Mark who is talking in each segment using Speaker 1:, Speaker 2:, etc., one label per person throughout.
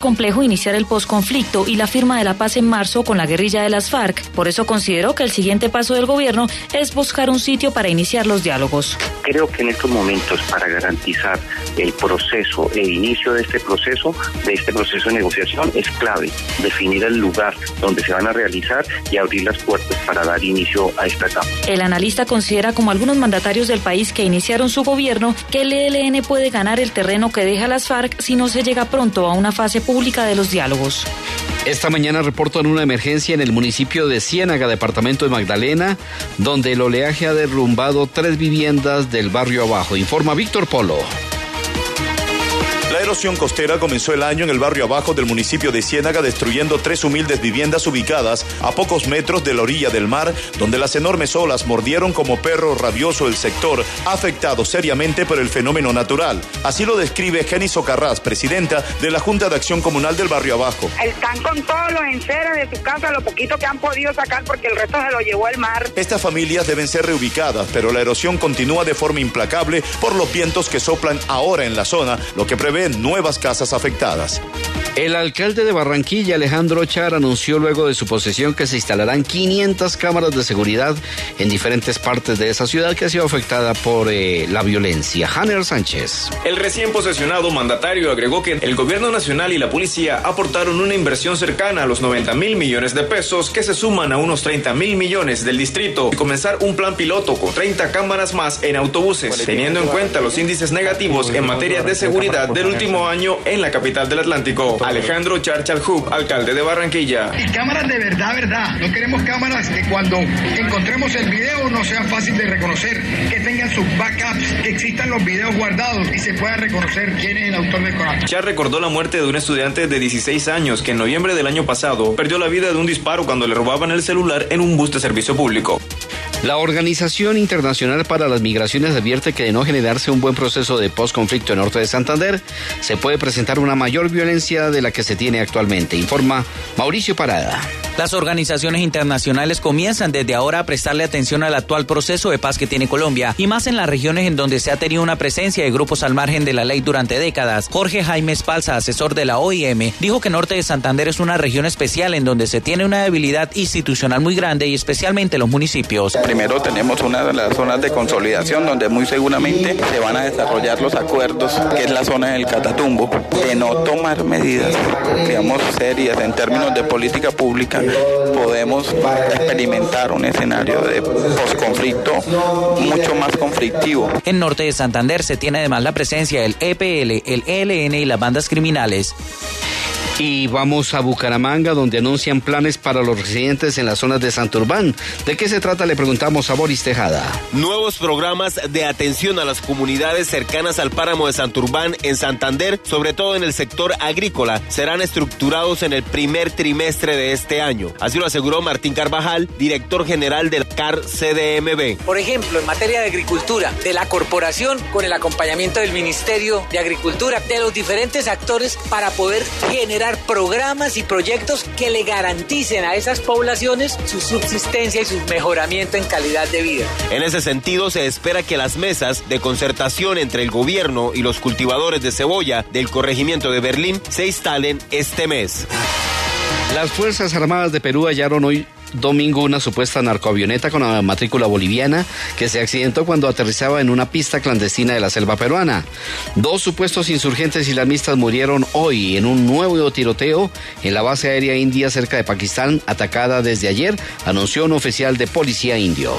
Speaker 1: complejo iniciar el posconflicto y la firma de la paz en marzo con la guerrilla de las FARC. Por eso consideró que el siguiente paso del gobierno es buscar un sitio para iniciar los diálogos.
Speaker 2: Creo que en estos momentos para garantizar el proceso, el inicio de este proceso, de este proceso de negociación, es clave definir el lugar donde se van a realizar y abrir las puertas para dar inicio a esta etapa.
Speaker 1: El analista considera como algunos mandatarios del país que iniciaron su gobierno que el ELN puede ganar el terreno que deja las FARC si no se llega pronto a una fase pública de los diálogos.
Speaker 3: Esta mañana reportan una emergencia en el municipio de Ciénaga, departamento de Magdalena, donde el oleaje ha derrumbado tres viviendas del barrio abajo, informa Víctor Polo.
Speaker 4: La erosión costera comenzó el año en el barrio abajo del municipio de Ciénaga, destruyendo tres humildes viviendas ubicadas a pocos metros de la orilla del mar, donde las enormes olas mordieron como perro rabioso el sector, afectado seriamente por el fenómeno natural. Así lo describe Jenny Socarrás, presidenta de la Junta de Acción Comunal del barrio abajo.
Speaker 5: Están con todos los enseres de su casa, lo poquito que han podido sacar porque el resto se lo llevó el mar.
Speaker 4: Estas familias deben ser reubicadas, pero la erosión continúa de forma implacable por los vientos que soplan ahora en la zona, lo que prevé nuevas casas afectadas.
Speaker 3: El alcalde de Barranquilla, Alejandro Char, anunció luego de su posesión que se instalarán 500 cámaras de seguridad en diferentes partes de esa ciudad que ha sido afectada por eh, la violencia. Hanner Sánchez.
Speaker 6: El recién posesionado mandatario agregó que el gobierno nacional y la policía aportaron una inversión cercana a los 90 mil millones de pesos que se suman a unos 30 mil millones del distrito y comenzar un plan piloto con 30 cámaras más en autobuses, teniendo en cuenta los índices negativos en materia de seguridad del último año en la capital del Atlántico. Alejandro Charchalhub, alcalde de Barranquilla.
Speaker 7: Y cámaras de verdad, verdad. No queremos cámaras que cuando encontremos el video no sean fáciles de reconocer, que tengan sus backups, que existan los videos guardados y se pueda reconocer quién es el autor del coraje.
Speaker 6: Char recordó la muerte de un estudiante de 16 años que en noviembre del año pasado perdió la vida de un disparo cuando le robaban el celular en un bus de servicio público.
Speaker 3: La Organización Internacional para las Migraciones advierte que de no generarse un buen proceso de postconflicto en norte de Santander, se puede presentar una mayor violencia de la que se tiene actualmente, informa Mauricio Parada.
Speaker 8: Las organizaciones internacionales comienzan desde ahora a prestarle atención al actual proceso de paz que tiene Colombia y más en las regiones en donde se ha tenido una presencia de grupos al margen de la ley durante décadas. Jorge Jaime Espalza, asesor de la OIM, dijo que Norte de Santander es una región especial en donde se tiene una debilidad institucional muy grande y especialmente los municipios.
Speaker 9: Primero tenemos una de las zonas de consolidación donde muy seguramente se van a desarrollar los acuerdos, que es la zona del Catatumbo, de no tomar medidas, digamos, serias en términos de política pública, podemos experimentar un escenario de posconflicto mucho más conflictivo.
Speaker 8: En norte de Santander se tiene además la presencia del EPL, el ELN y las bandas criminales.
Speaker 3: Y vamos a Bucaramanga, donde anuncian planes para los residentes en las zonas de Santurbán. ¿De qué se trata? Le preguntamos a Boris Tejada.
Speaker 10: Nuevos programas de atención a las comunidades cercanas al páramo de Santurbán en Santander, sobre todo en el sector agrícola, serán estructurados en el primer trimestre de este año. Así lo aseguró Martín Carvajal, director general del CAR CDMB.
Speaker 11: Por ejemplo, en materia de agricultura, de la corporación, con el acompañamiento del Ministerio de Agricultura, de los diferentes actores para poder generar programas y proyectos que le garanticen a esas poblaciones su subsistencia y su mejoramiento en calidad de vida.
Speaker 10: En ese sentido, se espera que las mesas de concertación entre el gobierno y los cultivadores de cebolla del corregimiento de Berlín se instalen este mes.
Speaker 3: Las Fuerzas Armadas de Perú hallaron hoy domingo una supuesta narcoavioneta con la matrícula boliviana que se accidentó cuando aterrizaba en una pista clandestina de la selva peruana. Dos supuestos insurgentes islamistas murieron hoy en un nuevo tiroteo en la base aérea india cerca de Pakistán, atacada desde ayer, anunció un oficial de policía indio.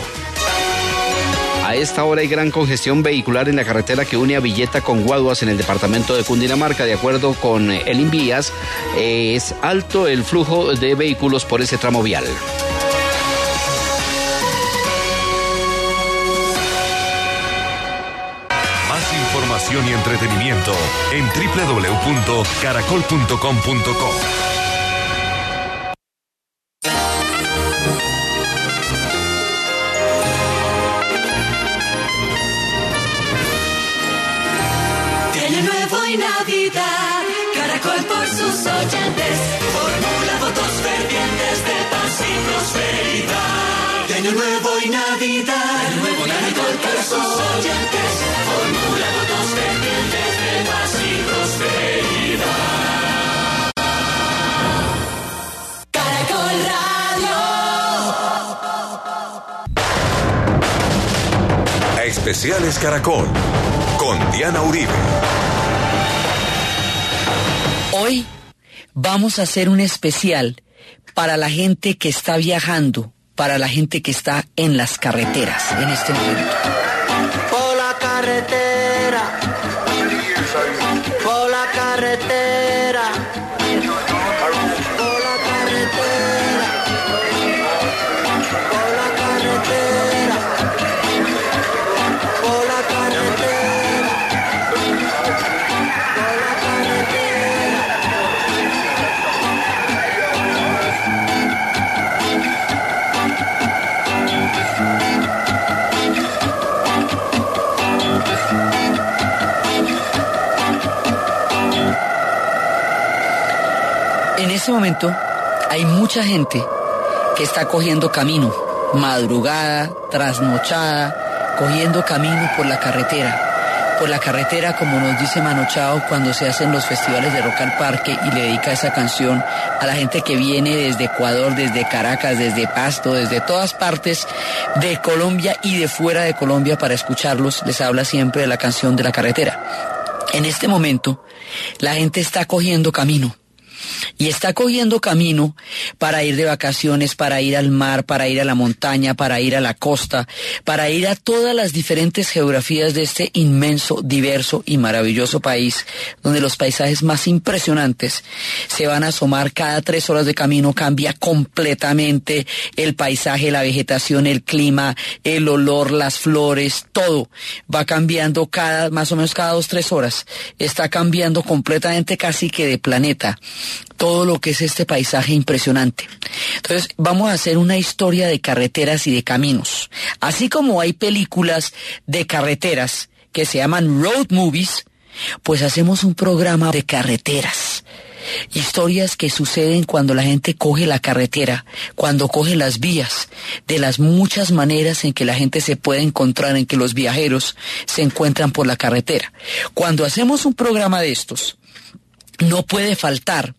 Speaker 3: A esta hora hay gran congestión vehicular en la carretera que une a Villeta con Guaduas en el departamento de Cundinamarca. De acuerdo con el Invías, es alto el flujo de vehículos por ese tramo vial.
Speaker 12: Y entretenimiento en www.caracol.com.co.
Speaker 13: Año Nuevo y Navidad, Caracol por sus oyentes, formula votos fervientes de paz y prosperidad. Año Nuevo y Navidad,
Speaker 12: Especiales Caracol con Diana Uribe.
Speaker 14: Hoy vamos a hacer un especial para la gente que está viajando, para la gente que está en las carreteras en este momento.
Speaker 15: Por la carretera,
Speaker 14: este momento hay mucha gente que está cogiendo camino, madrugada, trasnochada, cogiendo camino por la carretera. Por la carretera, como nos dice Mano Chao cuando se hacen los festivales de Rock al Parque y le dedica esa canción a la gente que viene desde Ecuador, desde Caracas, desde Pasto, desde todas partes de Colombia y de fuera de Colombia para escucharlos. Les habla siempre de la canción de la carretera. En este momento, la gente está cogiendo camino y está cogiendo camino para ir de vacaciones, para ir al mar, para ir a la montaña, para ir a la costa, para ir a todas las diferentes geografías de este inmenso, diverso y maravilloso país, donde los paisajes más impresionantes se van a asomar cada tres horas de camino, cambia completamente el paisaje, la vegetación, el clima, el olor, las flores, todo va cambiando cada, más o menos cada dos, tres horas, está cambiando completamente casi que de planeta todo lo que es este paisaje impresionante. Entonces, vamos a hacer una historia de carreteras y de caminos. Así como hay películas de carreteras que se llaman road movies, pues hacemos un programa de carreteras. Historias que suceden cuando la gente coge la carretera, cuando coge las vías, de las muchas maneras en que la gente se puede encontrar, en que los viajeros se encuentran por la carretera. Cuando hacemos un programa de estos, no puede faltar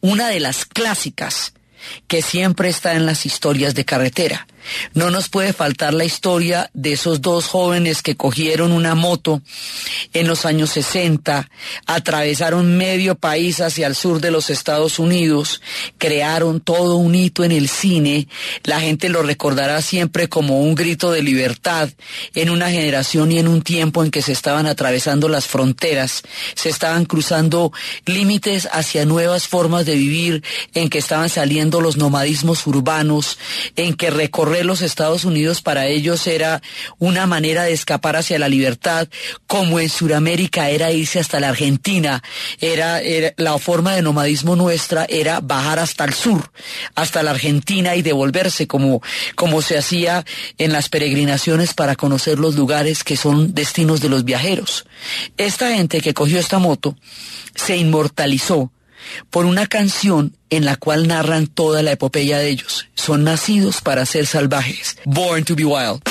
Speaker 14: una de las clásicas que siempre está en las historias de carretera. No nos puede faltar la historia de esos dos jóvenes que cogieron una moto en los años 60, atravesaron medio país hacia el sur de los Estados Unidos, crearon todo un hito en el cine, la gente lo recordará siempre como un grito de libertad en una generación y en un tiempo en que se estaban atravesando las fronteras, se estaban cruzando límites hacia nuevas formas de vivir, en que estaban saliendo los nomadismos urbanos, en que los Estados Unidos para ellos era una manera de escapar hacia la libertad, como en Sudamérica era irse hasta la Argentina, era, era la forma de nomadismo nuestra era bajar hasta el sur, hasta la Argentina y devolverse como, como se hacía en las peregrinaciones para conocer los lugares que son destinos de los viajeros. Esta gente que cogió esta moto se inmortalizó por una canción en la cual narran toda la epopeya de ellos. Son nacidos para ser salvajes. Born to be wild.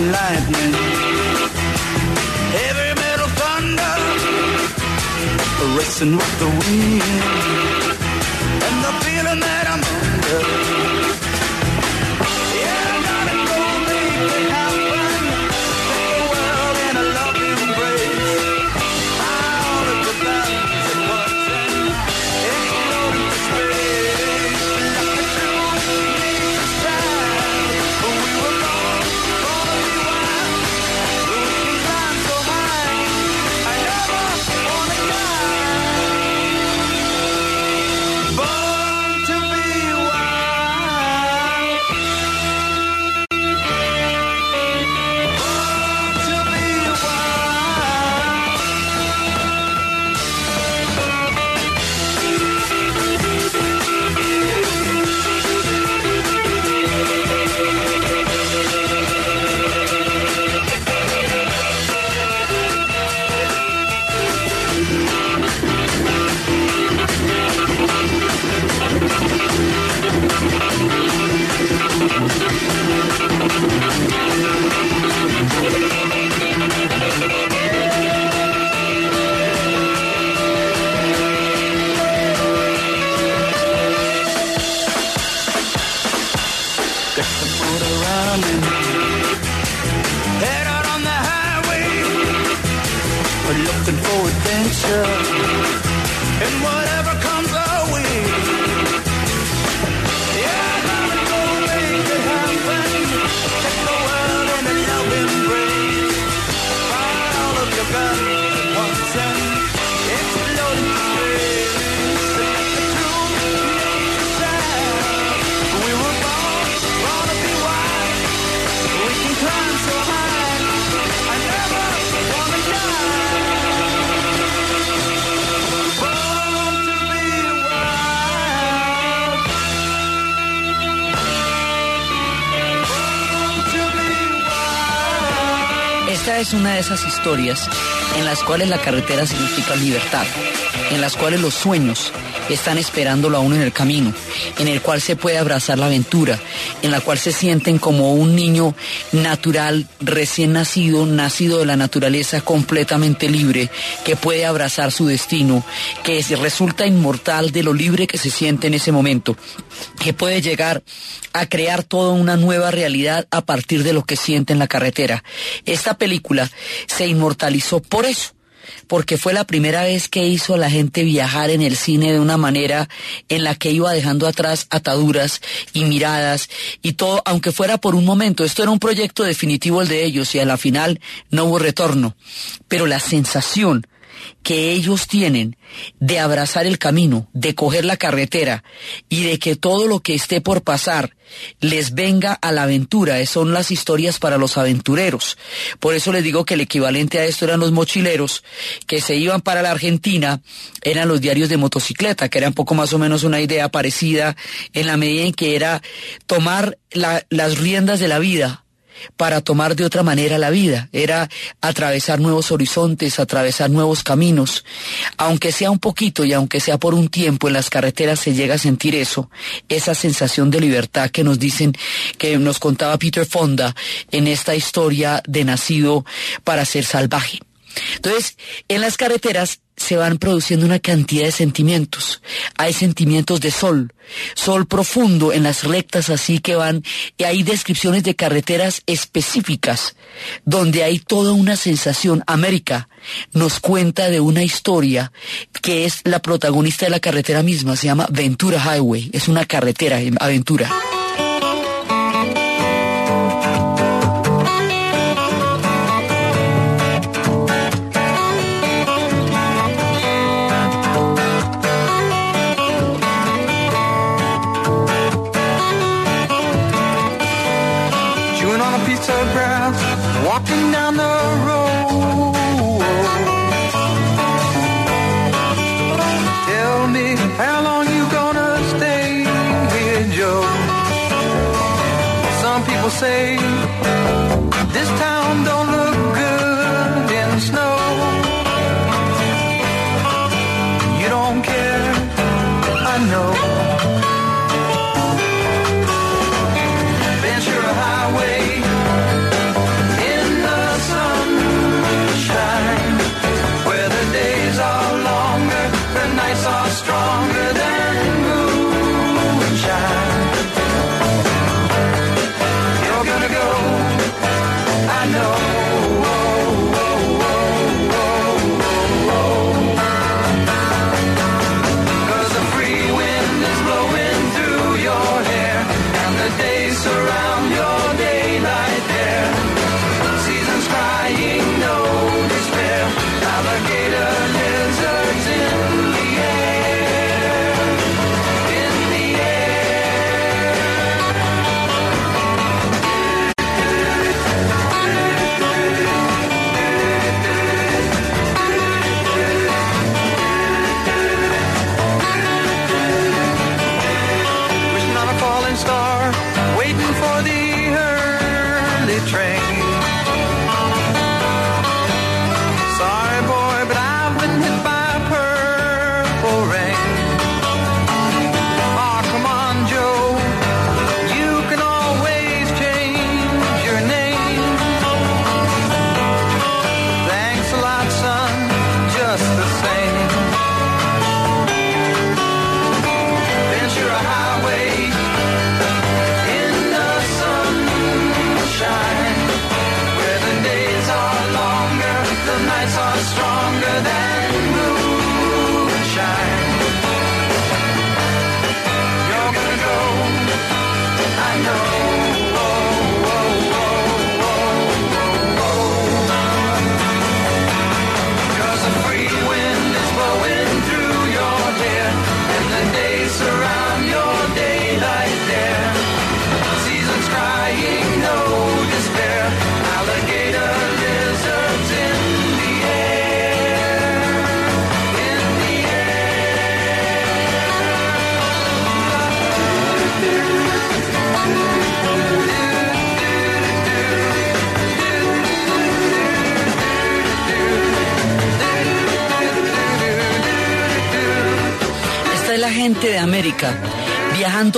Speaker 15: Lightning. Heavy metal thunder. Racing with the wind. And the feeling that I'm under.
Speaker 14: Es una de esas historias en las cuales la carretera significa libertad, en las cuales los sueños están esperándolo a uno en el camino, en el cual se puede abrazar la aventura, en la cual se sienten como un niño natural, recién nacido, nacido de la naturaleza, completamente libre, que puede abrazar su destino, que resulta inmortal de lo libre que se siente en ese momento, que puede llegar a crear toda una nueva realidad a partir de lo que siente en la carretera. Esta película se inmortalizó por eso porque fue la primera vez que hizo a la gente viajar en el cine de una manera en la que iba dejando atrás ataduras y miradas y todo, aunque fuera por un momento. Esto era un proyecto definitivo el de ellos y a la final no hubo retorno. Pero la sensación que ellos tienen de abrazar el camino, de coger la carretera y de que todo lo que esté por pasar les venga a la aventura. Son las historias para los aventureros. Por eso les digo que el equivalente a esto eran los mochileros que se iban para la Argentina, eran los diarios de motocicleta, que eran poco más o menos una idea parecida en la medida en que era tomar la- las riendas de la vida para tomar de otra manera la vida, era atravesar nuevos horizontes, atravesar nuevos caminos. Aunque sea un poquito y aunque sea por un tiempo en las carreteras se llega a sentir eso, esa sensación de libertad que nos dicen, que nos contaba Peter Fonda en esta historia de nacido para ser salvaje. Entonces, en las carreteras se van produciendo una cantidad de sentimientos. Hay sentimientos de sol, sol profundo en las rectas así que van, y hay descripciones de carreteras específicas, donde hay toda una sensación. América nos cuenta de una historia que es la protagonista de la carretera misma, se llama Ventura Highway, es una carretera, en aventura.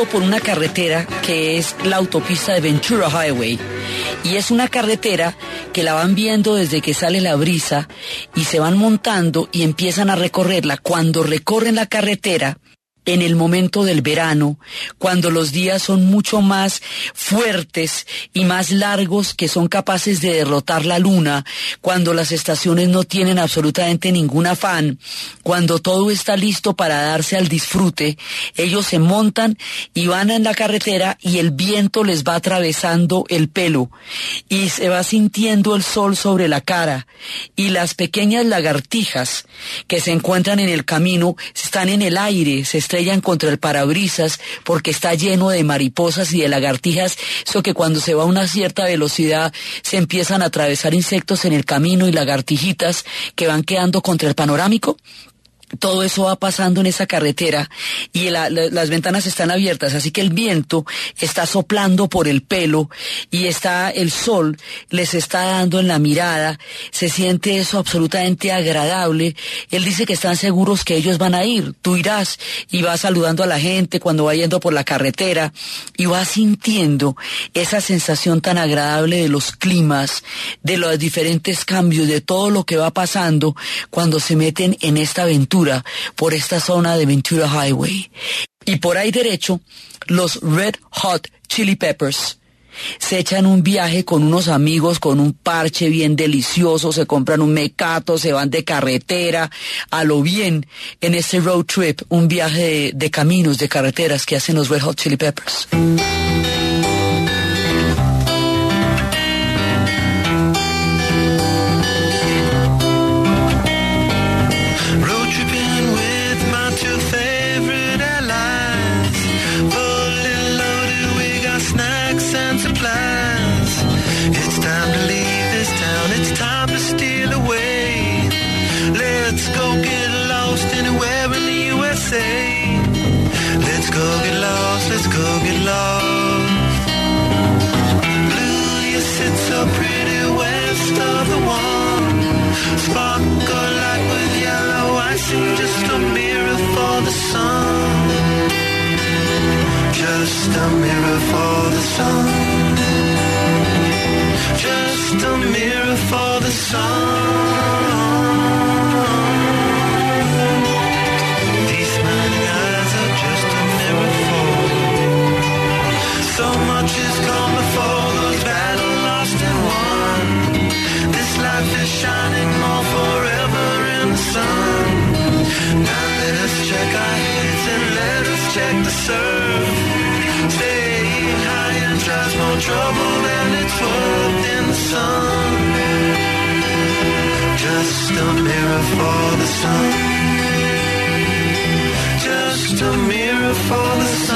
Speaker 14: Por una carretera que es la autopista de Ventura Highway. Y es una carretera que la van viendo desde que sale la brisa y se van montando y empiezan a recorrerla. Cuando recorren la carretera, en el momento del verano, cuando los días son mucho más fuertes y más largos que son capaces de derrotar la luna, cuando las estaciones no tienen absolutamente ningún afán, cuando todo está listo para darse al disfrute, ellos se montan y van en la carretera y el viento les va atravesando el pelo y se va sintiendo el sol sobre la cara y las pequeñas lagartijas que se encuentran en el camino están en el aire, se estrellan contra el parabrisas porque está lleno de mariposas y de lagartijas, eso que cuando se va a una cierta velocidad se empiezan a atravesar insectos en el camino y lagartijitas que van quedando contra el panorámico. Todo eso va pasando en esa carretera y la- la- las ventanas están abiertas, así que el viento está soplando por el pelo y está el sol les está dando en la mirada, se siente eso absolutamente agradable. Él dice que están seguros que ellos van a ir, tú irás y vas saludando a la gente cuando va yendo por la carretera y vas sintiendo esa sensación tan agradable de los climas, de los diferentes cambios, de todo lo que va pasando cuando se meten en esta aventura por esta zona de Ventura Highway. Y por ahí derecho, los Red Hot Chili Peppers se echan un viaje con unos amigos, con un parche bien delicioso, se compran un mecato, se van de carretera, a lo bien, en este road trip, un viaje de caminos, de carreteras que hacen los Red Hot Chili Peppers.
Speaker 15: Mirror for the sun. A mirror for the sun. Just a mirror for the sun.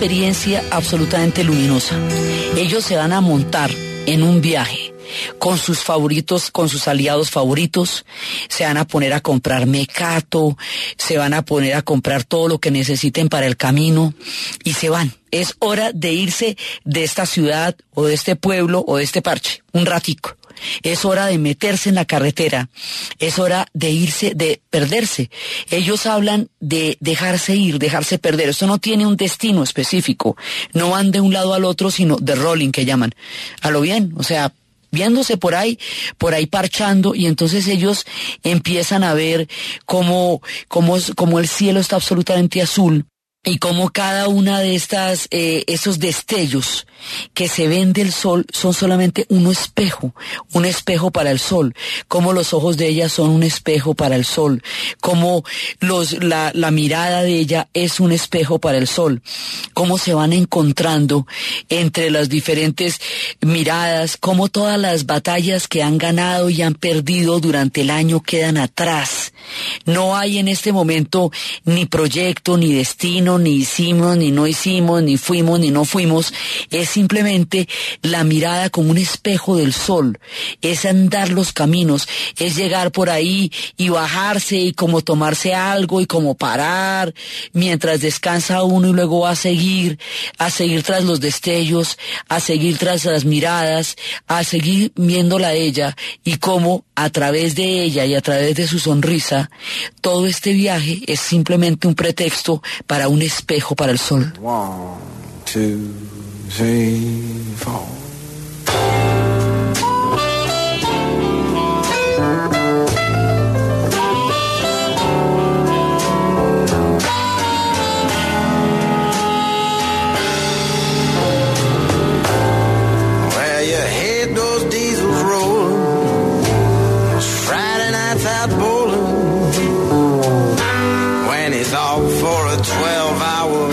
Speaker 14: Experiencia absolutamente luminosa. Ellos se van a montar en un viaje con sus favoritos, con sus aliados favoritos, se van a poner a comprar mecato, se van a poner a comprar todo lo que necesiten para el camino y se van. Es hora de irse de esta ciudad o de este pueblo o de este parche, un ratico. Es hora de meterse en la carretera. Es hora de irse, de perderse. Ellos hablan de dejarse ir, dejarse perder. Esto no tiene un destino específico. No van de un lado al otro, sino de rolling que llaman. A lo bien, o sea, viéndose por ahí, por ahí parchando, y entonces ellos empiezan a ver cómo, cómo, cómo el cielo está absolutamente azul, y cómo cada una de estas, eh, esos destellos que se ven del sol son solamente un espejo, un espejo para el sol, como los ojos de ella son un espejo para el sol, como la, la mirada de ella es un espejo para el sol, cómo se van encontrando entre las diferentes miradas, cómo todas las batallas que han ganado y han perdido durante el año quedan atrás. No hay en este momento ni proyecto, ni destino, ni hicimos, ni no hicimos, ni fuimos, ni no fuimos. Es simplemente la mirada como un espejo del sol. Es andar los caminos, es llegar por ahí y bajarse y como tomarse algo y como parar mientras descansa uno y luego va a seguir, a seguir tras los destellos, a seguir tras las miradas, a seguir viéndola a ella y cómo a través de ella y a través de su sonrisa, todo este viaje es simplemente un pretexto para un espejo para el sol.
Speaker 16: One, two, three, four. 12 hour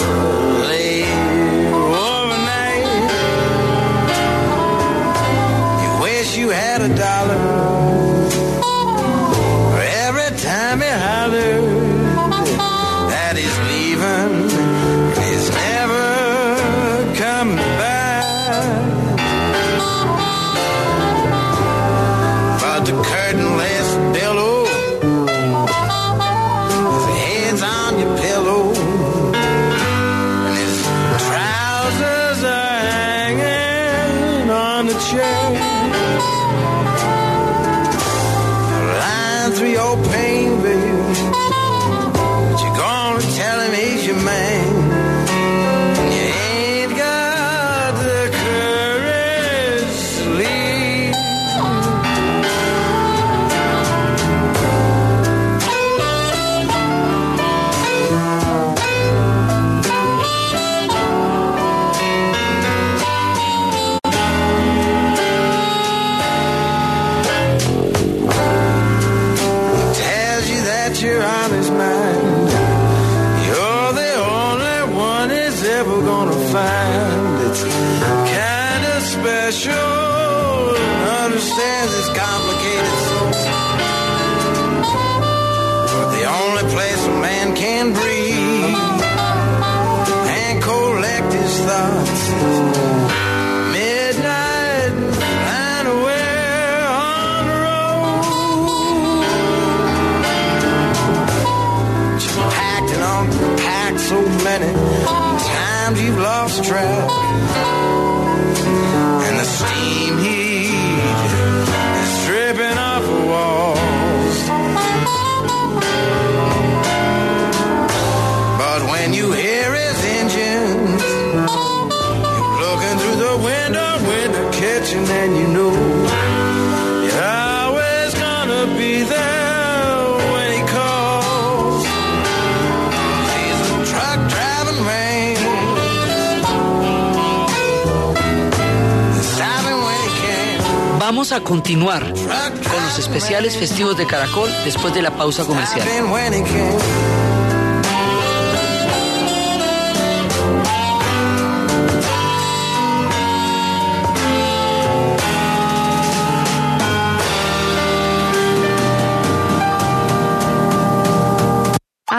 Speaker 14: Vamos a continuar con los especiales festivos de Caracol después de la pausa comercial.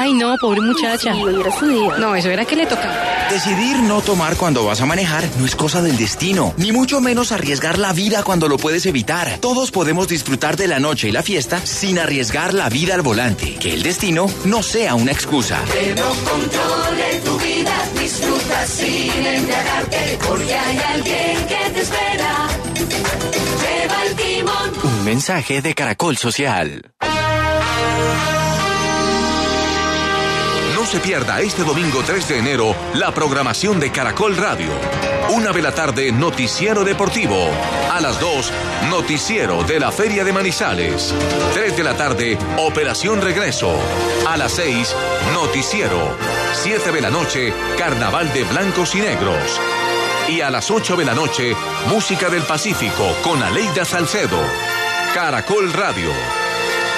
Speaker 17: Ay, no,
Speaker 18: pobre muchacha.
Speaker 19: Sí, hoy era su día.
Speaker 18: No, eso era que le tocaba.
Speaker 20: Decidir no tomar cuando vas a manejar no es cosa del destino, ni mucho menos arriesgar la vida cuando lo puedes evitar. Todos podemos disfrutar de la noche y la fiesta sin arriesgar la vida al volante. Que el destino no sea una excusa.
Speaker 13: Que no controle tu vida, disfruta sin embriagarte, porque hay alguien que te espera. Lleva el timón.
Speaker 20: Un mensaje de Caracol Social.
Speaker 12: Se pierda este domingo 3 de enero la programación de Caracol Radio. Una de la tarde, Noticiero Deportivo. A las 2, Noticiero de la Feria de Manizales. 3 de la tarde, Operación Regreso. A las 6, Noticiero. 7 de la noche, Carnaval de Blancos y Negros. Y a las 8 de la noche, Música del Pacífico con Aleida Salcedo. Caracol Radio.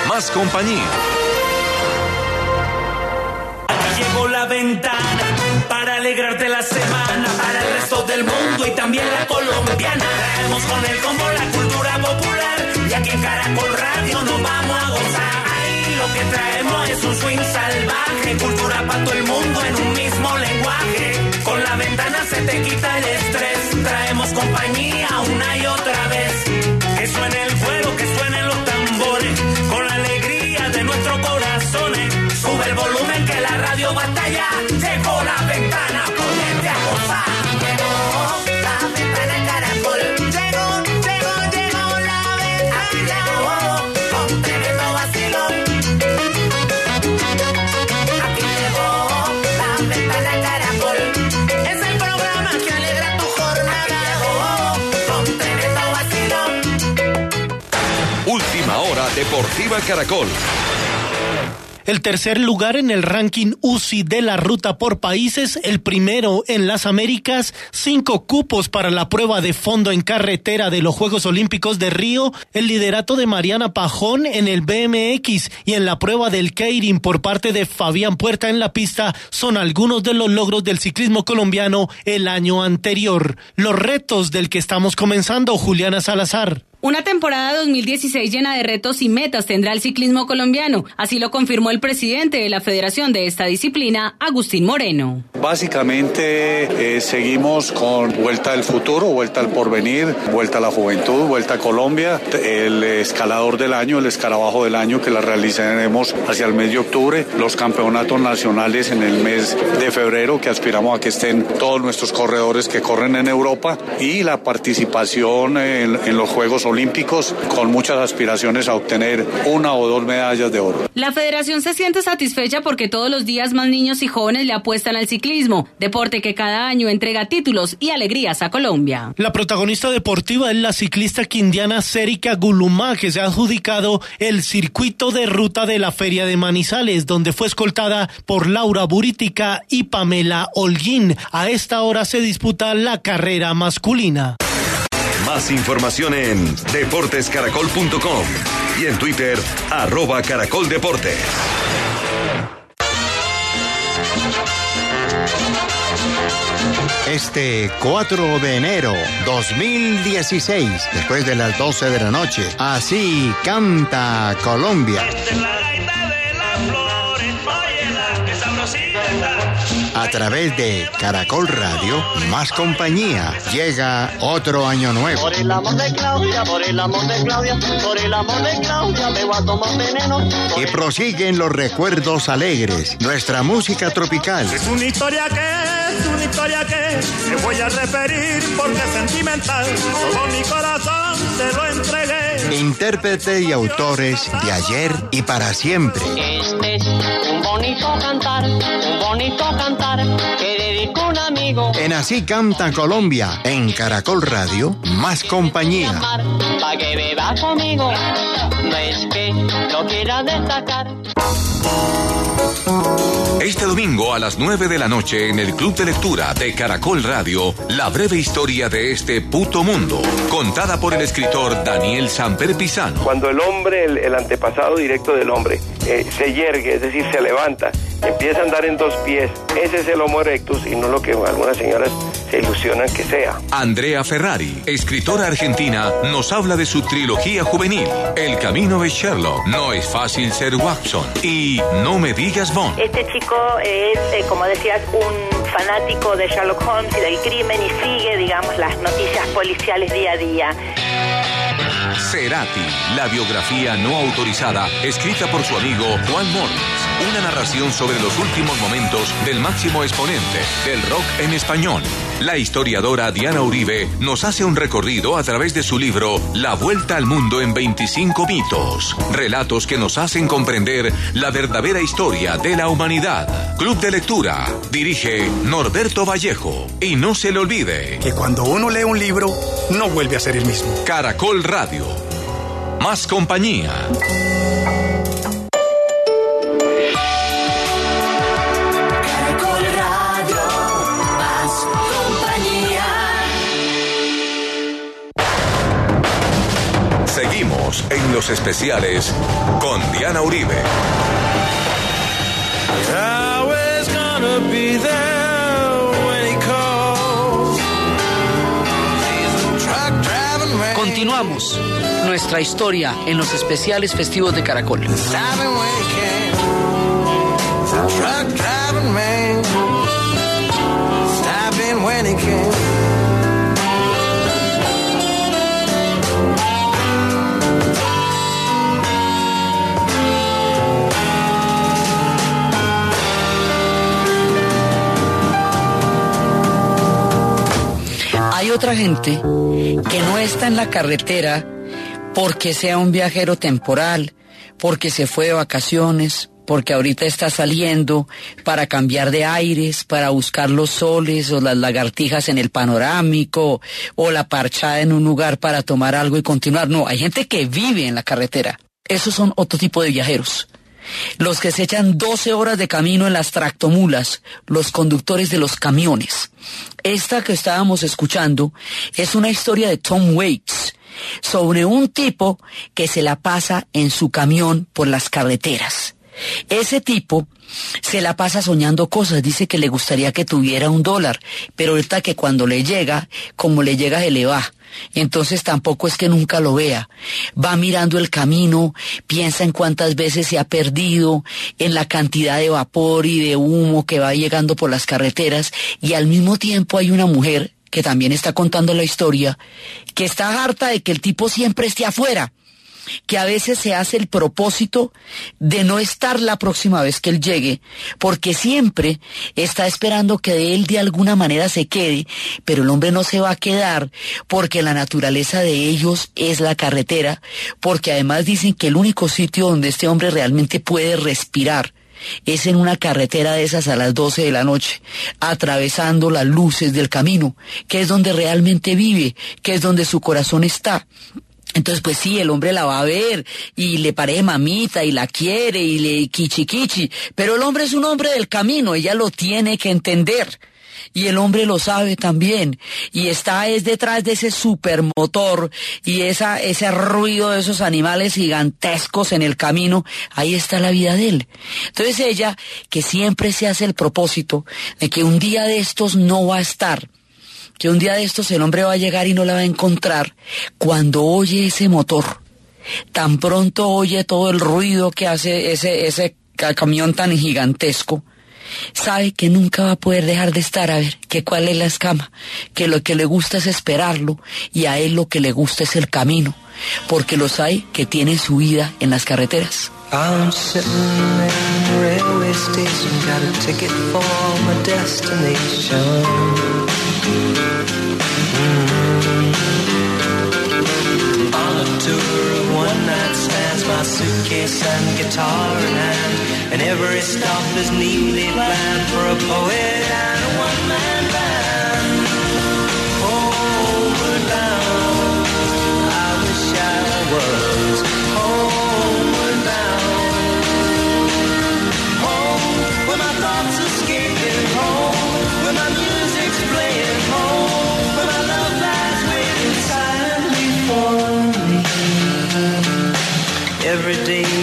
Speaker 12: Más compañía.
Speaker 21: Llegó la ventana para alegrarte la semana, para el resto del mundo y también la colombiana. Traemos con el combo la cultura popular y aquí en Caracol Radio nos vamos a gozar. Ahí lo que traemos es un swing salvaje, cultura para todo el mundo en un mismo lenguaje. Con la ventana se te quita el estrés, el volumen que la radio batalla. Llegó la ventana, ponete a gozar. Llegó la ventana en caracol. Llegó, llegó, llegó la ventana. Llegó con tremendo vacilón. Aquí llegó la ventana en caracol. Es el programa que alegra tu jornada. Llegó con tremendo vacilón.
Speaker 12: Última hora Deportiva Caracol.
Speaker 22: El tercer lugar en el ranking UCI de la ruta por países, el primero en las Américas, cinco cupos para la prueba de fondo en carretera de los Juegos Olímpicos de Río, el liderato de Mariana Pajón en el BMX y en la prueba del Keirin por parte de Fabián Puerta en la pista son algunos de los logros del ciclismo colombiano el año anterior. Los retos del que estamos comenzando, Juliana Salazar.
Speaker 23: Una temporada 2016 llena de retos y metas tendrá el ciclismo colombiano, así lo confirmó el presidente de la federación de esta disciplina, Agustín Moreno.
Speaker 24: Básicamente eh, seguimos con Vuelta al Futuro, Vuelta al Porvenir, Vuelta a la Juventud, Vuelta a Colombia, el escalador del año, el escarabajo del año que la realizaremos hacia el mes de octubre, los campeonatos nacionales en el mes de febrero que aspiramos a que estén todos nuestros corredores que corren en Europa. Y la participación en, en los Juegos Olímpicos con muchas aspiraciones a obtener una o dos medallas de oro.
Speaker 23: La federación se siente satisfecha porque todos los días más niños y jóvenes le apuestan al ciclismo, deporte que cada año entrega títulos y alegrías a Colombia.
Speaker 22: La protagonista deportiva es la ciclista quindiana Cérica Gulumá, que se ha adjudicado el circuito de ruta de la Feria de Manizales, donde fue escoltada por Laura Burítica y Pamela Holguín. A esta hora se disputa la carrera masculina.
Speaker 12: Más información en deportescaracol.com y en Twitter, arroba caracoldeportes.
Speaker 25: Este 4 de enero 2016, después de las 12 de la noche, así canta Colombia. A través de Caracol Radio, más compañía, llega otro año nuevo.
Speaker 26: Por el amor de Claudia, por el amor de Claudia, por el amor de Claudia, me voy a tomar veneno.
Speaker 25: Y prosiguen los recuerdos alegres, nuestra música tropical.
Speaker 27: Es una historia que, es una historia que te voy a referir porque es sentimental. Todo mi corazón te lo entregué.
Speaker 25: Intérprete y autores de ayer y para siempre.
Speaker 26: Este es un bonito cantar, un bonito cantar que un amigo.
Speaker 25: En Así Canta Colombia, en Caracol Radio, más compañía.
Speaker 26: Pa' que beba conmigo, no es que no quiera destacar.
Speaker 12: Este domingo a las 9 de la noche en el Club de Lectura de Caracol Radio, la breve historia de este puto mundo, contada por el escritor Daniel Samper Pisano.
Speaker 28: Cuando el hombre, el, el antepasado directo del hombre, eh, se yergue, es decir, se levanta, empieza a andar en dos pies, ese es el Homo erectus y no lo que algunas señoras se ilusionan que sea.
Speaker 12: Andrea Ferrari, escritora argentina, nos habla de su trilogía juvenil, El camino de Sherlock, No es fácil ser Watson y No me digas Bond.
Speaker 29: Este chico es, eh, como decías, un fanático de Sherlock Holmes y del crimen y sigue, digamos, las noticias policiales día a día.
Speaker 12: Cerati, la biografía no autorizada, escrita por su amigo Juan Morris. Una narración sobre los últimos momentos del máximo exponente del rock en español. La historiadora Diana Uribe nos hace un recorrido a través de su libro La Vuelta al Mundo en 25 mitos. Relatos que nos hacen comprender la verdadera historia de la humanidad. Club de Lectura. Dirige Norberto Vallejo. Y no se le olvide.
Speaker 7: Que cuando uno lee un libro, no vuelve a ser el mismo.
Speaker 12: Caracol Radio. Más compañía.
Speaker 30: Caracol Radio, más compañía.
Speaker 12: Seguimos en los especiales con Diana Uribe.
Speaker 14: Continuamos nuestra historia en los especiales festivos de Caracol. Hay otra gente que no está en la carretera porque sea un viajero temporal, porque se fue de vacaciones, porque ahorita está saliendo para cambiar de aires, para buscar los soles o las lagartijas en el panorámico o la parchada en un lugar para tomar algo y continuar. No, hay gente que vive en la carretera. Esos son otro tipo de viajeros. Los que se echan 12 horas de camino en las tractomulas, los conductores de los camiones. Esta que estábamos escuchando es una historia de Tom Waits sobre un tipo que se la pasa en su camión por las carreteras. Ese tipo se la pasa soñando cosas, dice que le gustaría que tuviera un dólar, pero ahorita que cuando le llega, como le llega se le va. Entonces tampoco es que nunca lo vea. Va mirando el camino, piensa en cuántas veces se ha perdido, en la cantidad de vapor y de humo que va llegando por las carreteras y al mismo tiempo hay una mujer que también está contando la historia, que está harta de que el tipo siempre esté afuera que a veces se hace el propósito de no estar la próxima vez que él llegue, porque siempre está esperando que él de alguna manera se quede, pero el hombre no se va a quedar porque la naturaleza de ellos es la carretera, porque además dicen que el único sitio donde este hombre realmente puede respirar es en una carretera de esas a las 12 de la noche, atravesando las luces del camino, que es donde realmente vive, que es donde su corazón está. Entonces, pues sí, el hombre la va a ver y le parece mamita y la quiere y le kichi kichi, pero el hombre es un hombre del camino, ella lo tiene que entender. Y el hombre lo sabe también. Y está es detrás de ese supermotor y esa, ese ruido de esos animales gigantescos en el camino. Ahí está la vida de él. Entonces ella, que siempre se hace el propósito de que un día de estos no va a estar, que un día de estos el hombre va a llegar y no la va a encontrar, cuando oye ese motor, tan pronto oye todo el ruido que hace ese, ese ca- camión tan gigantesco, sabe que nunca va a poder dejar de estar a ver que cuál es la escama, que lo que le gusta es esperarlo y a él lo que le gusta es el camino, porque los hay que tienen su vida en las carreteras.
Speaker 31: I'm sitting in the railway station, got a ticket for my destination. Mm. On a tour of one night stands, my suitcase and guitar in hand, and every stop is neatly planned for a poet and a one-man band.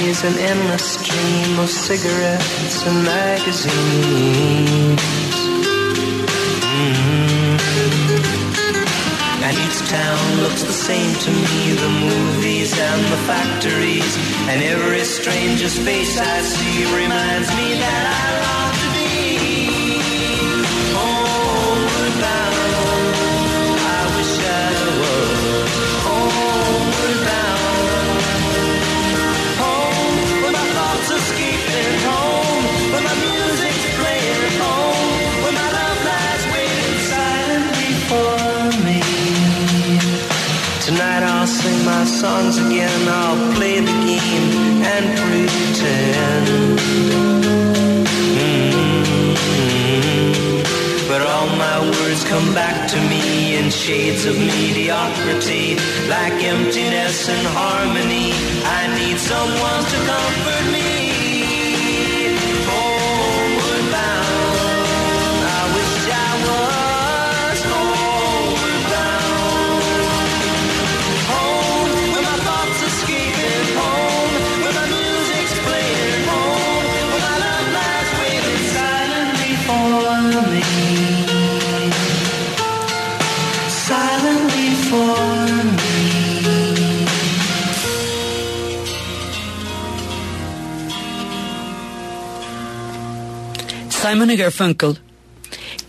Speaker 31: Is an endless stream of cigarettes and magazines. Mm. Each town looks the same to me, the movies and the factories. And every stranger's face I see reminds me that I songs again, I'll play the game and pretend. Mm. But all my words come back to me in shades of mediocrity, like emptiness and harmony. I need someone to comfort me.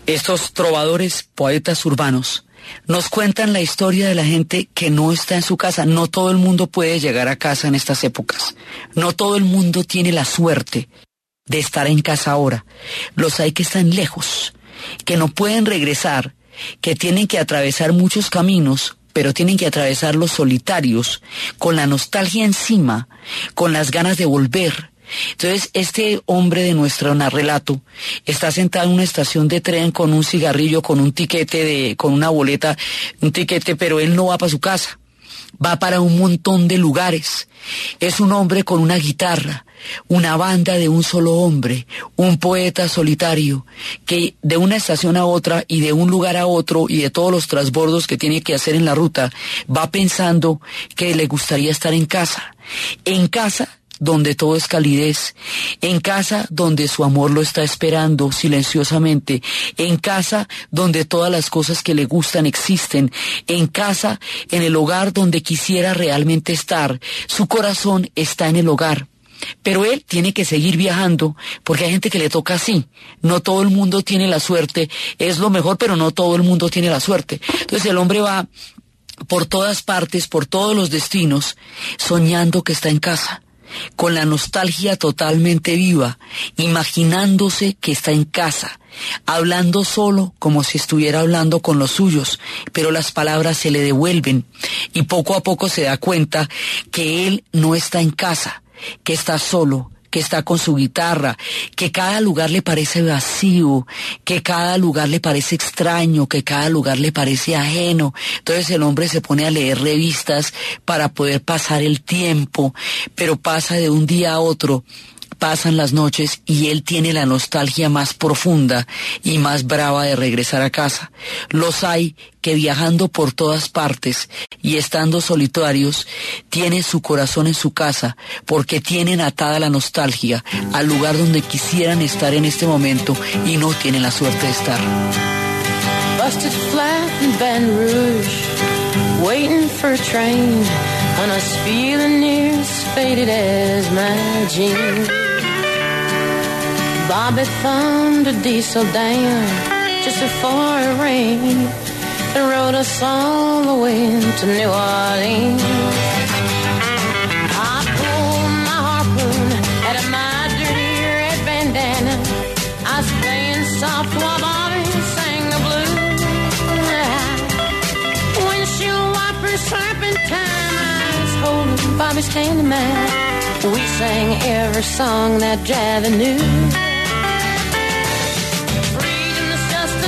Speaker 14: Estos trovadores, poetas urbanos, nos cuentan la historia de la gente que no está en su casa. No todo el mundo puede llegar a casa en estas épocas. No todo el mundo tiene la suerte de estar en casa ahora. Los hay que están lejos, que no pueden regresar, que tienen que atravesar muchos caminos, pero tienen que atravesarlos solitarios, con la nostalgia encima, con las ganas de volver. Entonces, este hombre de nuestro relato está sentado en una estación de tren con un cigarrillo, con un tiquete de, con una boleta, un tiquete, pero él no va para su casa. Va para un montón de lugares. Es un hombre con una guitarra, una banda de un solo hombre, un poeta solitario, que de una estación a otra y de un lugar a otro y de todos los transbordos que tiene que hacer en la ruta, va pensando que le gustaría estar en casa. En casa donde todo es calidez, en casa donde su amor lo está esperando silenciosamente, en casa donde todas las cosas que le gustan existen, en casa, en el hogar donde quisiera realmente estar, su corazón está en el hogar. Pero él tiene que seguir viajando porque hay gente que le toca así. No todo el mundo tiene la suerte. Es lo mejor, pero no todo el mundo tiene la suerte. Entonces el hombre va por todas partes, por todos los destinos, soñando que está en casa con la nostalgia totalmente viva, imaginándose que está en casa, hablando solo como si estuviera hablando con los suyos, pero las palabras se le devuelven y poco a poco se da cuenta que él no está en casa, que está solo, que está con su guitarra, que cada lugar le parece vacío, que cada lugar le parece extraño, que cada lugar le parece ajeno. Entonces el hombre se pone a leer revistas para poder pasar el tiempo, pero pasa de un día a otro pasan las noches y él tiene la nostalgia más profunda y más brava de regresar a casa. Los hay que viajando por todas partes y estando solitarios, tienen su corazón en su casa porque tienen atada la nostalgia al lugar donde quisieran estar en este momento y no tienen la suerte de estar.
Speaker 32: Busted flat in Rouge, waiting for a train. When I feeling near as faded as my jeans. Bobby thumbed a diesel down just before it rained and rode us all the way to New Orleans. I pulled my harpoon out of my dirty red bandana. I was playing soft while Bobby sang the blues. Windshield wipers slapping time. I was holding Bobby's hand in mine. We sang every song that Javi knew.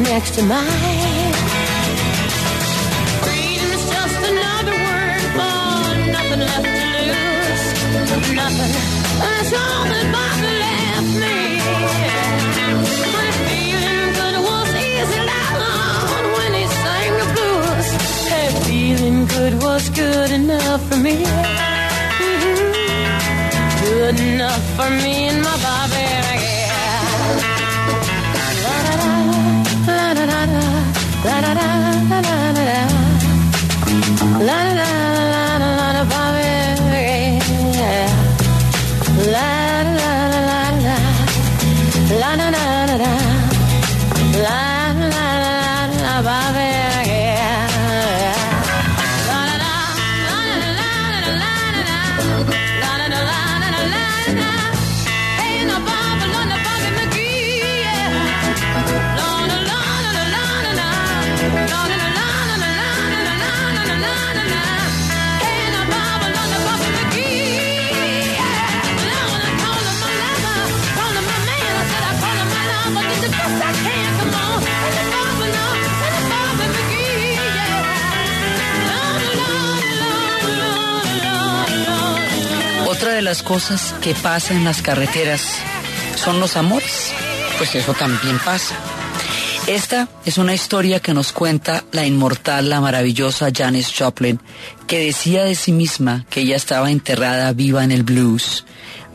Speaker 32: Next to mine. Freedom is just another word for nothing left to lose. Nothing. That's all that Bobby left me. But feeling good was easy down when he sang the blues. Hey, feeling good was good enough for me. Mhm. Good enough for me and my Bobby.
Speaker 14: Las cosas que pasa en las carreteras son los amores. Pues eso también pasa. Esta es una historia que nos cuenta la inmortal, la maravillosa Janis Joplin, que decía de sí misma que ella estaba enterrada viva en el blues.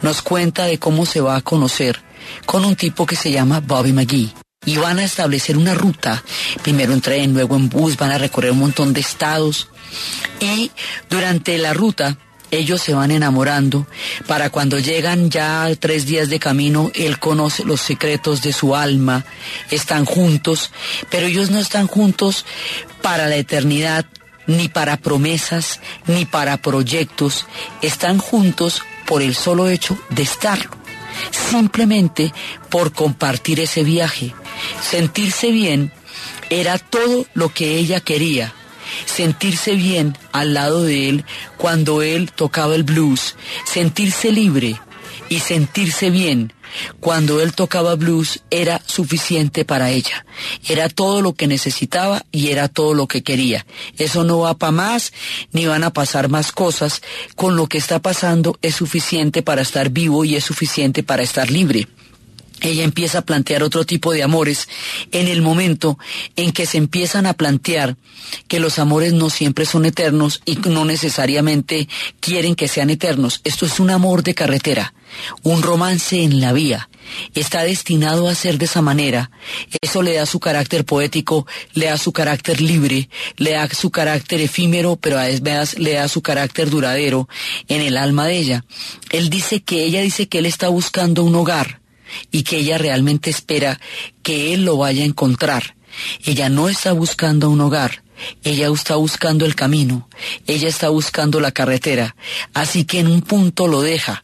Speaker 14: Nos cuenta de cómo se va a conocer con un tipo que se llama Bobby McGee. Y van a establecer una ruta, primero en tren, luego en bus, van a recorrer un montón de estados. Y durante la ruta ellos se van enamorando. Para cuando llegan ya tres días de camino, él conoce los secretos de su alma, están juntos, pero ellos no están juntos para la eternidad, ni para promesas, ni para proyectos, están juntos por el solo hecho de estarlo, simplemente por compartir ese viaje, sentirse bien era todo lo que ella quería sentirse bien al lado de él cuando él tocaba el blues, sentirse libre y sentirse bien cuando él tocaba blues era suficiente para ella. Era todo lo que necesitaba y era todo lo que quería. Eso no va para más, ni van a pasar más cosas. Con lo que está pasando es suficiente para estar vivo y es suficiente para estar libre ella empieza a plantear otro tipo de amores en el momento en que se empiezan a plantear que los amores no siempre son eternos y no necesariamente quieren que sean eternos. Esto es un amor de carretera, un romance en la vía. Está destinado a ser de esa manera. Eso le da su carácter poético, le da su carácter libre, le da su carácter efímero, pero a veces le da su carácter duradero en el alma de ella. Él dice que ella dice que él está buscando un hogar y que ella realmente espera que él lo vaya a encontrar. Ella no está buscando un hogar, ella está buscando el camino, ella está buscando la carretera, así que en un punto lo deja,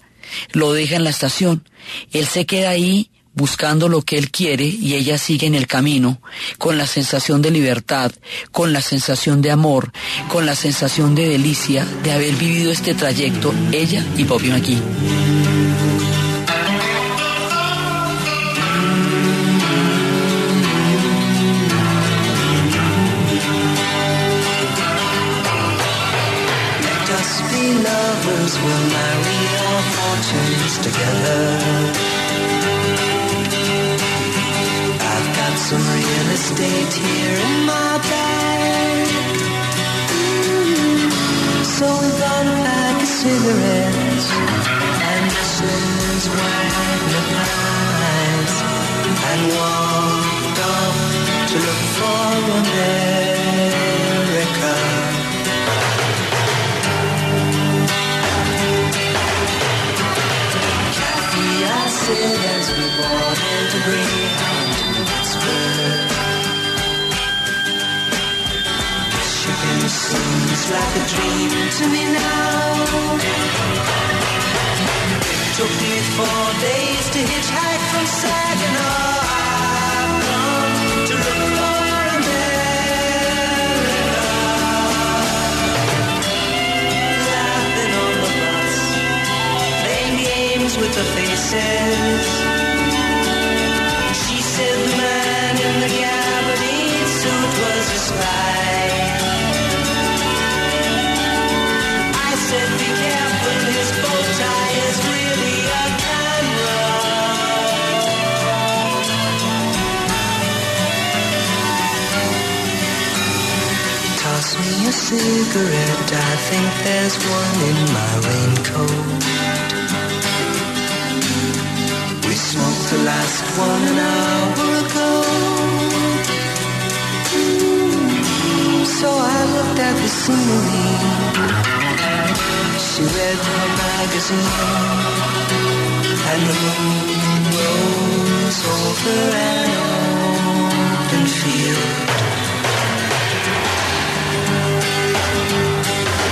Speaker 14: lo deja en la estación, él se queda ahí buscando lo que él quiere y ella sigue en el camino, con la sensación de libertad, con la sensación de amor, con la sensación de delicia de haber vivido este trayecto, ella y Bobby McGee.
Speaker 31: stayed here in my bed. Mm-hmm. So we bought a pack of cigarettes and Michelin's magnifies and walked off to look for a bed. Like a dream to me now. Took me four days to hitchhike from Saginaw. I've to look for America. Laughing on the bus, playing games with the faces. She said the man in the gabardine suit was a spy. A cigarette, I think there's one in my raincoat. We smoked the last one an hour ago. So I looked at the scenery. She read her magazine, and the moon rose over an open field.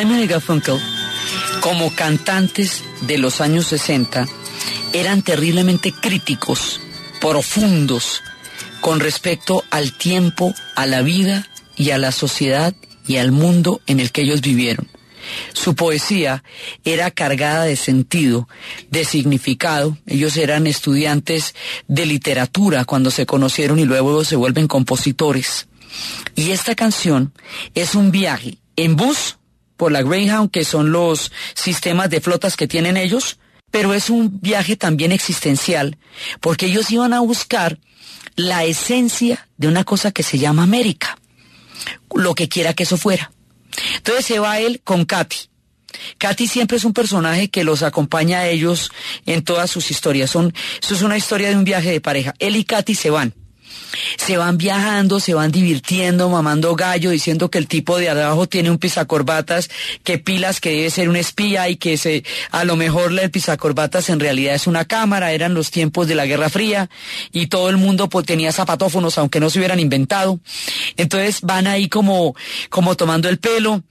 Speaker 14: Simon y Garfunkel, como cantantes de los años 60, eran terriblemente críticos, profundos, con respecto al tiempo, a la vida y a la sociedad y al mundo en el que ellos vivieron. Su poesía era cargada de sentido, de significado. Ellos eran estudiantes de literatura cuando se conocieron y luego se vuelven compositores. Y esta canción es un viaje en bus por la Greyhound, que son los sistemas de flotas que tienen ellos, pero es un viaje también existencial, porque ellos iban a buscar la esencia de una cosa que se llama América, lo que quiera que eso fuera. Entonces se va él con Katy. Katy siempre es un personaje que los acompaña a ellos en todas sus historias. Son, eso es una historia de un viaje de pareja. Él y Katy se van. Se van viajando, se van divirtiendo, mamando gallo, diciendo que el tipo de abajo tiene un pisacorbatas, que pilas que debe ser un espía y que se, a lo mejor el pisacorbatas en realidad es una cámara, eran los tiempos de la Guerra Fría y todo el mundo pues, tenía zapatófonos aunque no se hubieran inventado. Entonces van ahí como, como tomando el pelo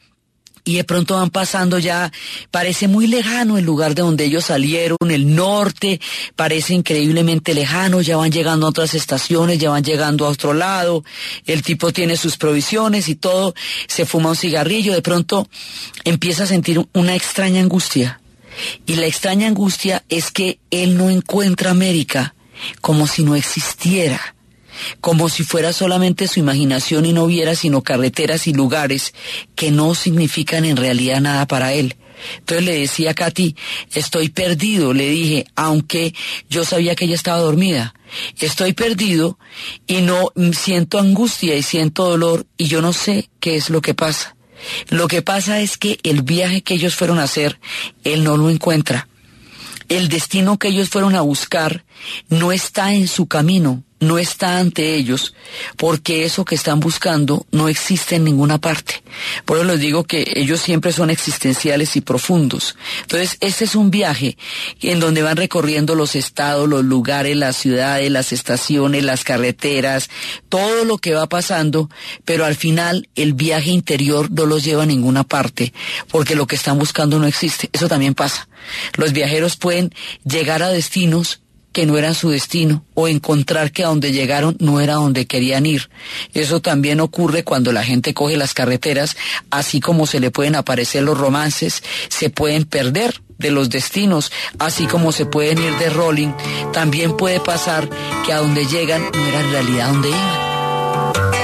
Speaker 14: y de pronto van pasando ya, parece muy lejano el lugar de donde ellos salieron, el norte, parece increíblemente lejano, ya van llegando a otras estaciones, ya van llegando a otro lado, el tipo tiene sus provisiones y todo, se fuma un cigarrillo, de pronto empieza a sentir una extraña angustia. Y la extraña angustia es que él no encuentra América como si no existiera como si fuera solamente su imaginación y no viera sino carreteras y lugares que no significan en realidad nada para él. Entonces le decía a Katy, estoy perdido, le dije, aunque yo sabía que ella estaba dormida. Estoy perdido y no siento angustia y siento dolor y yo no sé qué es lo que pasa. Lo que pasa es que el viaje que ellos fueron a hacer, él no lo encuentra. El destino que ellos fueron a buscar no está en su camino, no está ante ellos, porque eso que están buscando no existe en ninguna parte. Por eso les digo que ellos siempre son existenciales y profundos. Entonces, este es un viaje en donde van recorriendo los estados, los lugares, las ciudades, las estaciones, las carreteras, todo lo que va pasando, pero al final el viaje interior no los lleva a ninguna parte, porque lo que están buscando no existe. Eso también pasa. Los viajeros pueden llegar a destinos que no era su destino o encontrar que a donde llegaron no era donde querían ir. Eso también ocurre cuando la gente coge las carreteras, así como se le pueden aparecer los romances, se pueden perder de los destinos, así como se pueden ir de rolling, también puede pasar que a donde llegan no era en realidad donde iban.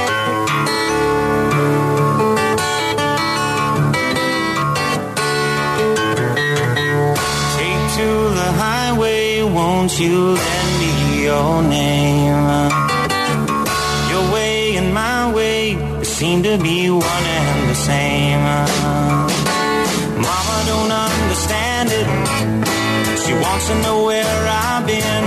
Speaker 15: Won't you lend me your name? Your way and my way seem to be one and the same. Mama don't understand it. She wants to know where I've been.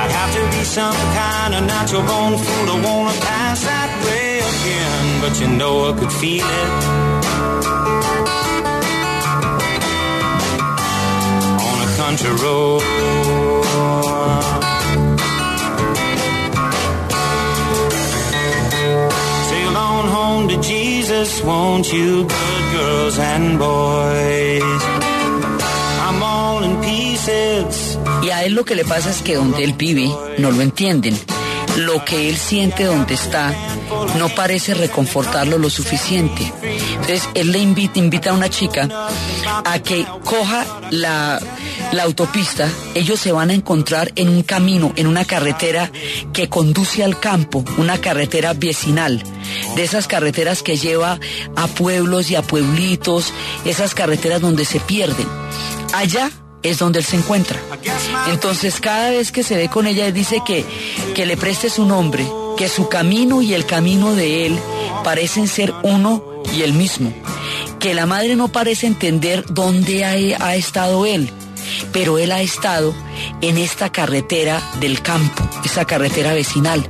Speaker 15: I'd have to be some kind of natural born fool to wanna pass that way again. But you know I could feel it.
Speaker 14: Y a él lo que le pasa es que donde él vive no lo entienden. Lo que él siente donde está no parece reconfortarlo lo suficiente. Entonces él le invita a una chica a que coja la, la autopista. Ellos se van a encontrar en un camino, en una carretera que conduce al campo, una carretera vecinal. De esas carreteras que lleva a pueblos y a pueblitos, esas carreteras donde se pierden. Allá es donde él se encuentra. Entonces cada vez que se ve con ella, dice que, que le preste su nombre, que su camino y el camino de él parecen ser uno y el mismo, que la madre no parece entender dónde ha, ha estado él, pero él ha estado en esta carretera del campo, esa carretera vecinal,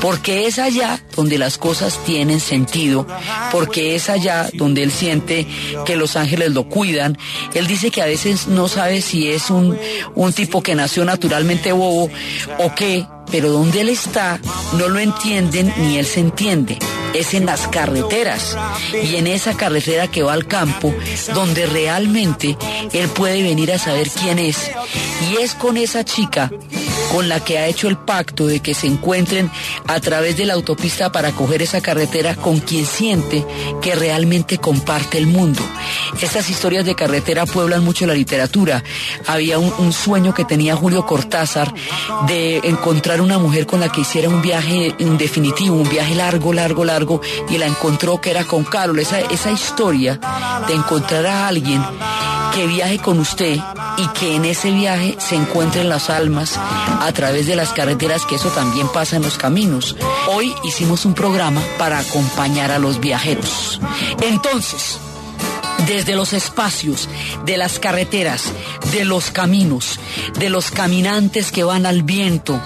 Speaker 14: porque es allá donde las cosas tienen sentido, porque es allá donde él siente que los ángeles lo cuidan. Él dice que a veces no sabe si es un, un tipo que nació naturalmente bobo o qué, pero donde él está no lo entienden ni él se entiende. Es en las carreteras y en esa carretera que va al campo donde realmente él puede venir a saber quién es. Y es con esa chica con la que ha hecho el pacto de que se encuentren a través de la autopista para coger esa carretera con quien siente que realmente comparte el mundo. Estas historias de carretera pueblan mucho la literatura. Había un, un sueño que tenía Julio Cortázar de encontrar una mujer con la que hiciera un viaje definitivo, un viaje largo, largo, largo, y la encontró que era con Carol. Esa, esa historia de encontrar a alguien que viaje con usted y que en ese viaje se encuentren las almas a través de las carreteras, que eso también pasa en los caminos. Hoy hicimos un programa para acompañar a los viajeros. Entonces, desde los espacios, de las carreteras, de los caminos, de los caminantes que van al viento,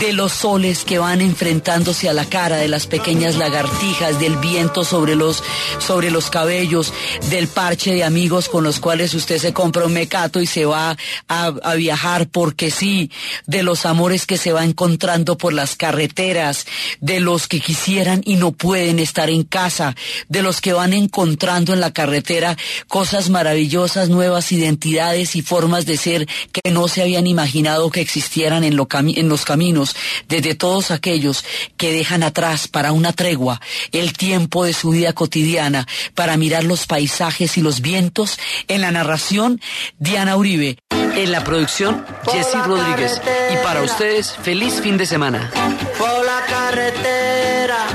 Speaker 14: de los soles que van enfrentándose a la cara, de las pequeñas lagartijas, del viento sobre los, sobre los cabellos, del parche de amigos con los cuales usted se compra un mecato y se va a, a viajar porque sí, de los amores que se va encontrando por las carreteras, de los que quisieran y no pueden estar en casa, de los que van encontrando en la carretera cosas maravillosas, nuevas identidades y formas de ser que no se habían imaginado que existieran en, lo cami- en los caminos, desde todos aquellos que dejan atrás para una tregua el tiempo de su vida cotidiana, para mirar los paisajes y los vientos, en la narración, Diana Uribe. En la producción, Jessy Rodríguez. Y para ustedes, feliz fin de semana.
Speaker 31: por la carretera,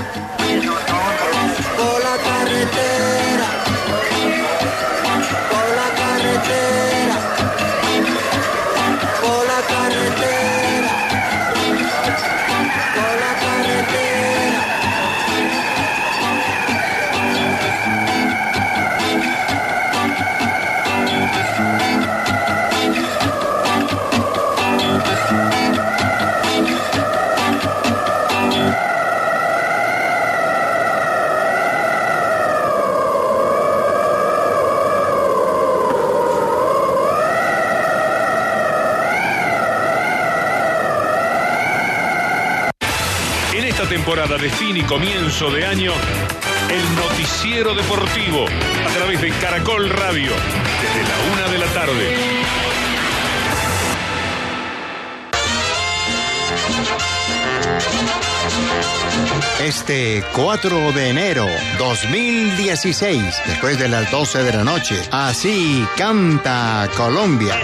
Speaker 33: esta temporada de fin y comienzo de año, el noticiero deportivo a través de Caracol Radio, desde la una de la tarde.
Speaker 25: Este 4 de enero 2016, después de las 12 de la noche, así canta Colombia.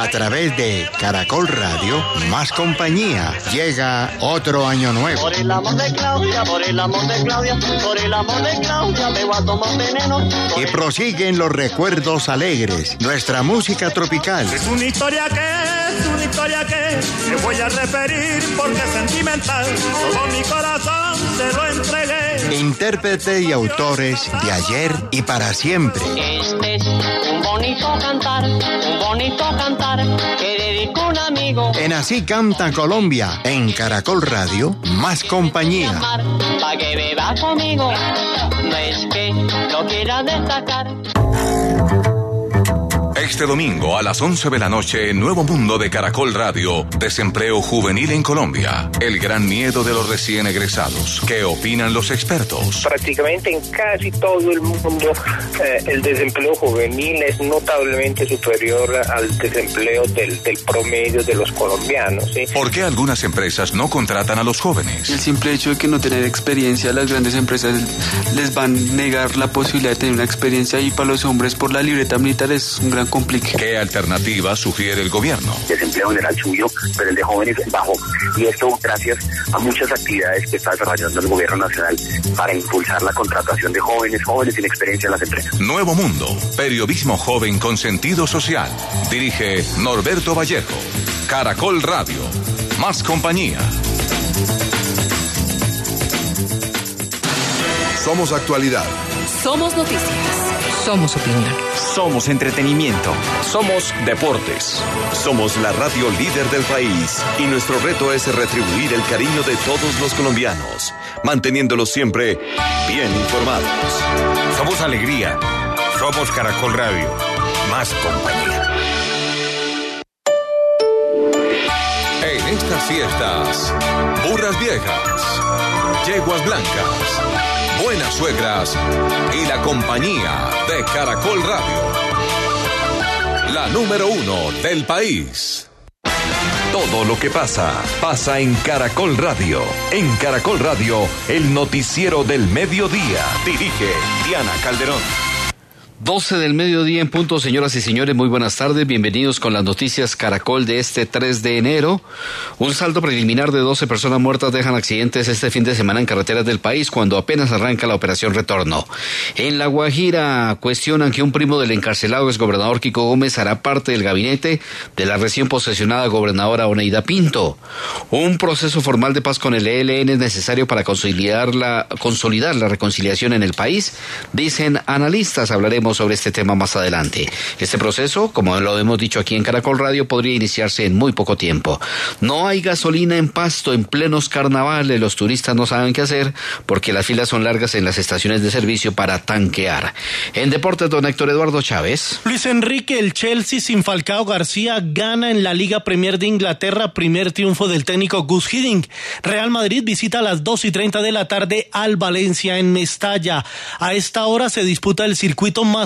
Speaker 25: A través de Caracol Radio, más compañía, llega otro año nuevo.
Speaker 26: Por el amor de Claudia, por el amor de Claudia, por el amor de Claudia, me voy a tomar veneno.
Speaker 25: Y prosiguen los recuerdos alegres, nuestra música tropical.
Speaker 27: Es una historia que es una historia que te voy a referir porque es sentimental. Todo mi corazón te lo entregué.
Speaker 25: Intérprete y autores de ayer y para siempre.
Speaker 26: Este es un bonito cantar, un bonito cantar que dedico a un amigo.
Speaker 25: En Así Canta Colombia, en Caracol Radio, más compañía.
Speaker 26: Pa' que beba conmigo, no es que lo quiera destacar.
Speaker 12: Este domingo a las 11 de la noche, Nuevo Mundo de Caracol Radio, Desempleo Juvenil en Colombia. El gran miedo de los recién egresados. ¿Qué opinan los expertos?
Speaker 28: Prácticamente en casi todo el mundo eh, el desempleo juvenil es notablemente superior al desempleo del, del promedio de los colombianos. ¿sí?
Speaker 12: ¿Por qué algunas empresas no contratan a los jóvenes?
Speaker 34: El simple hecho de que no tener experiencia, las grandes empresas les van a negar la posibilidad de tener una experiencia y para los hombres por la libreta militar es un gran complique.
Speaker 12: ¿Qué alternativa sugiere el gobierno?
Speaker 2: desempleo general subió, pero el de jóvenes bajó. Y esto gracias a muchas actividades que está desarrollando el gobierno nacional para impulsar la contratación de jóvenes, jóvenes sin experiencia en las empresas.
Speaker 12: Nuevo Mundo, periodismo joven con sentido social. Dirige Norberto Vallejo. Caracol Radio. Más compañía.
Speaker 4: Somos actualidad.
Speaker 17: Somos noticias. Somos opinión.
Speaker 20: Somos entretenimiento.
Speaker 4: Somos deportes. Somos la radio líder del país y nuestro reto es retribuir el cariño de todos los colombianos, manteniéndolos siempre bien informados.
Speaker 35: Somos alegría. Somos Caracol Radio. Más compañía.
Speaker 12: En estas fiestas, burras viejas, yeguas blancas, buenas suegras y la compañía de Caracol Radio. La número uno del país.
Speaker 4: Todo lo que pasa, pasa en Caracol Radio. En Caracol Radio, el noticiero del mediodía. Dirige Diana Calderón.
Speaker 3: 12 del mediodía en punto, señoras y señores, muy buenas tardes, bienvenidos con las noticias Caracol de este 3 de enero. Un saldo preliminar de 12 personas muertas dejan accidentes este fin de semana en carreteras del país cuando apenas arranca la operación Retorno. En La Guajira cuestionan que un primo del encarcelado exgobernador Kiko Gómez hará parte del gabinete de la recién posesionada gobernadora Oneida Pinto. Un proceso formal de paz con el ELN es necesario para consolidar la, consolidar la reconciliación en el país, dicen analistas. Sobre este tema más adelante. Este proceso, como lo hemos dicho aquí en Caracol Radio, podría iniciarse en muy poco tiempo. No hay gasolina en pasto en plenos carnavales. Los turistas no saben qué hacer porque las filas son largas en las estaciones de servicio para tanquear. En deportes, don Héctor Eduardo Chávez.
Speaker 22: Luis Enrique, el Chelsea sin Falcao García gana en la Liga Premier de Inglaterra, primer triunfo del técnico Gus Hiddink. Real Madrid visita a las 2 y 30 de la tarde al Valencia en Mestalla. A esta hora se disputa el circuito más